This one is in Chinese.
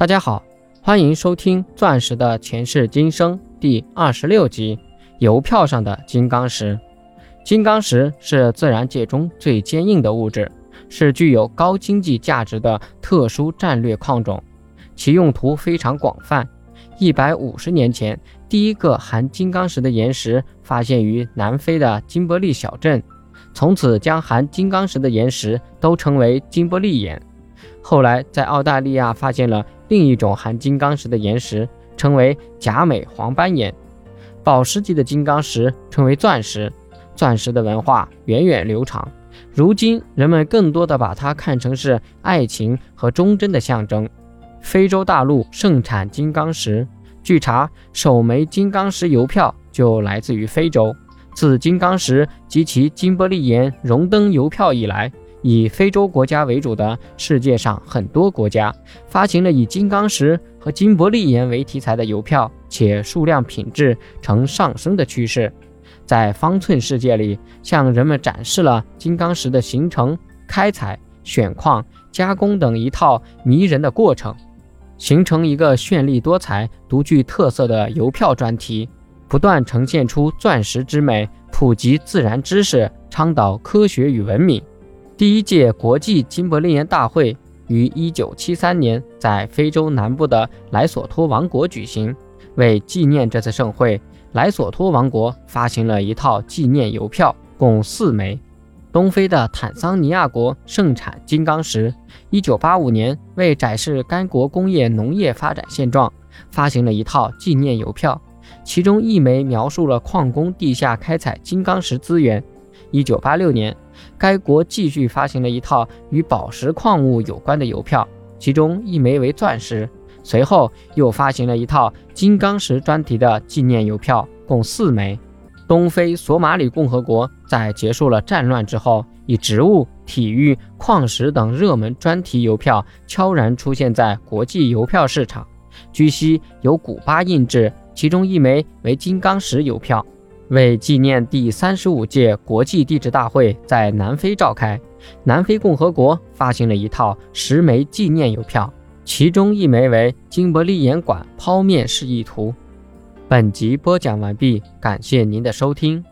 大家好，欢迎收听《钻石的前世今生》第二十六集：邮票上的金刚石。金刚石是自然界中最坚硬的物质，是具有高经济价值的特殊战略矿种，其用途非常广泛。一百五十年前，第一个含金刚石的岩石发现于南非的金伯利小镇，从此将含金刚石的岩石都称为金伯利岩。后来，在澳大利亚发现了另一种含金刚石的岩石，称为假美黄斑岩。宝石级的金刚石称为钻石。钻石的文化源远流长，如今人们更多的把它看成是爱情和忠贞的象征。非洲大陆盛产金刚石，据查，首枚金刚石邮票就来自于非洲。自金刚石及其金伯利岩荣登邮票以来，以非洲国家为主的世界上很多国家发行了以金刚石和金伯利岩为题材的邮票，且数量品质呈上升的趋势。在方寸世界里，向人们展示了金刚石的形成、开采、选矿、加工等一套迷人的过程，形成一个绚丽多彩、独具特色的邮票专题，不断呈现出钻石之美，普及自然知识，倡导科学与文明。第一届国际金伯利岩大会于1973年在非洲南部的莱索托王国举行，为纪念这次盛会。莱索托王国发行了一套纪念邮票，共四枚。东非的坦桑尼亚国盛产金刚石，1985年为展示该国工业农业发展现状，发行了一套纪念邮票，其中一枚描述了矿工地下开采金刚石资源。1986年，该国继续发行了一套与宝石矿物有关的邮票，其中一枚为钻石。随后又发行了一套金刚石专题的纪念邮票，共四枚。东非索马里共和国在结束了战乱之后，以植物、体育、矿石等热门专题邮票悄然出现在国际邮票市场。据悉由古巴印制，其中一枚为金刚石邮票。为纪念第三十五届国际地质大会在南非召开，南非共和国发行了一套十枚纪念邮票。其中一枚为金伯利岩管剖面示意图。本集播讲完毕，感谢您的收听。